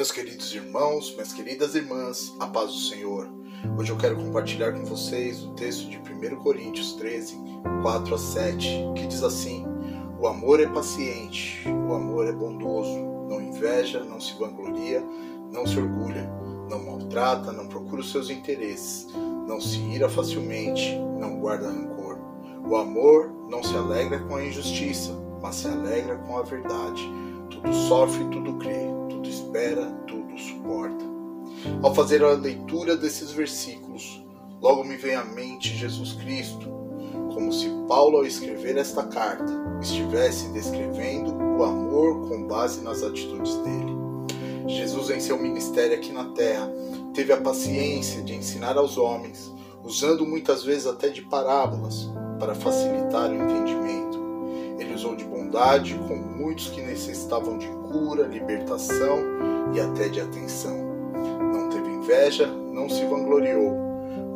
Meus queridos irmãos, minhas queridas irmãs, a paz do Senhor. Hoje eu quero compartilhar com vocês o texto de 1 Coríntios 13, 4 a 7, que diz assim: O amor é paciente, o amor é bondoso, não inveja, não se vangloria, não se orgulha, não maltrata, não procura os seus interesses, não se ira facilmente, não guarda rancor. O amor não se alegra com a injustiça, mas se alegra com a verdade. Tudo sofre, tudo crê, tudo suporta. Ao fazer a leitura desses versículos, logo me vem à mente Jesus Cristo, como se Paulo, ao escrever esta carta, estivesse descrevendo o amor com base nas atitudes dele. Jesus, em seu ministério aqui na terra, teve a paciência de ensinar aos homens, usando muitas vezes até de parábolas, para facilitar o entendimento. Com muitos que necessitavam de cura, libertação e até de atenção. Não teve inveja, não se vangloriou,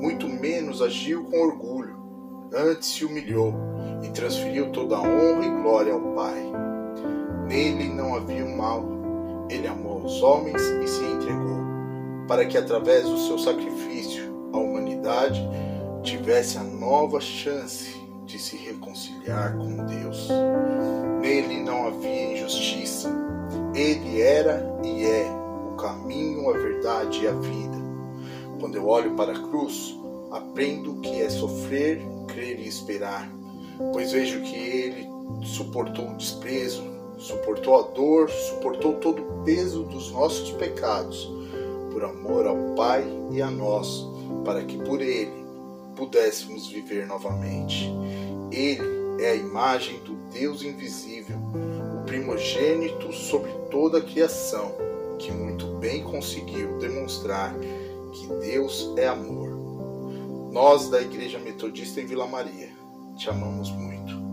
muito menos agiu com orgulho. Antes se humilhou e transferiu toda a honra e glória ao Pai. Nele não havia mal. Ele amou os homens e se entregou, para que através do seu sacrifício a humanidade tivesse a nova chance de se reconciliar com Deus. Nele não havia injustiça. Ele era e é o caminho, a verdade e a vida. Quando eu olho para a cruz, aprendo que é sofrer, crer e esperar, pois vejo que ele suportou o desprezo, suportou a dor, suportou todo o peso dos nossos pecados, por amor ao Pai e a nós, para que por ele pudéssemos viver novamente. Ele é a imagem do Deus invisível, o primogênito sobre toda a criação, que muito bem conseguiu demonstrar que Deus é amor. Nós da Igreja Metodista em Vila Maria te amamos muito.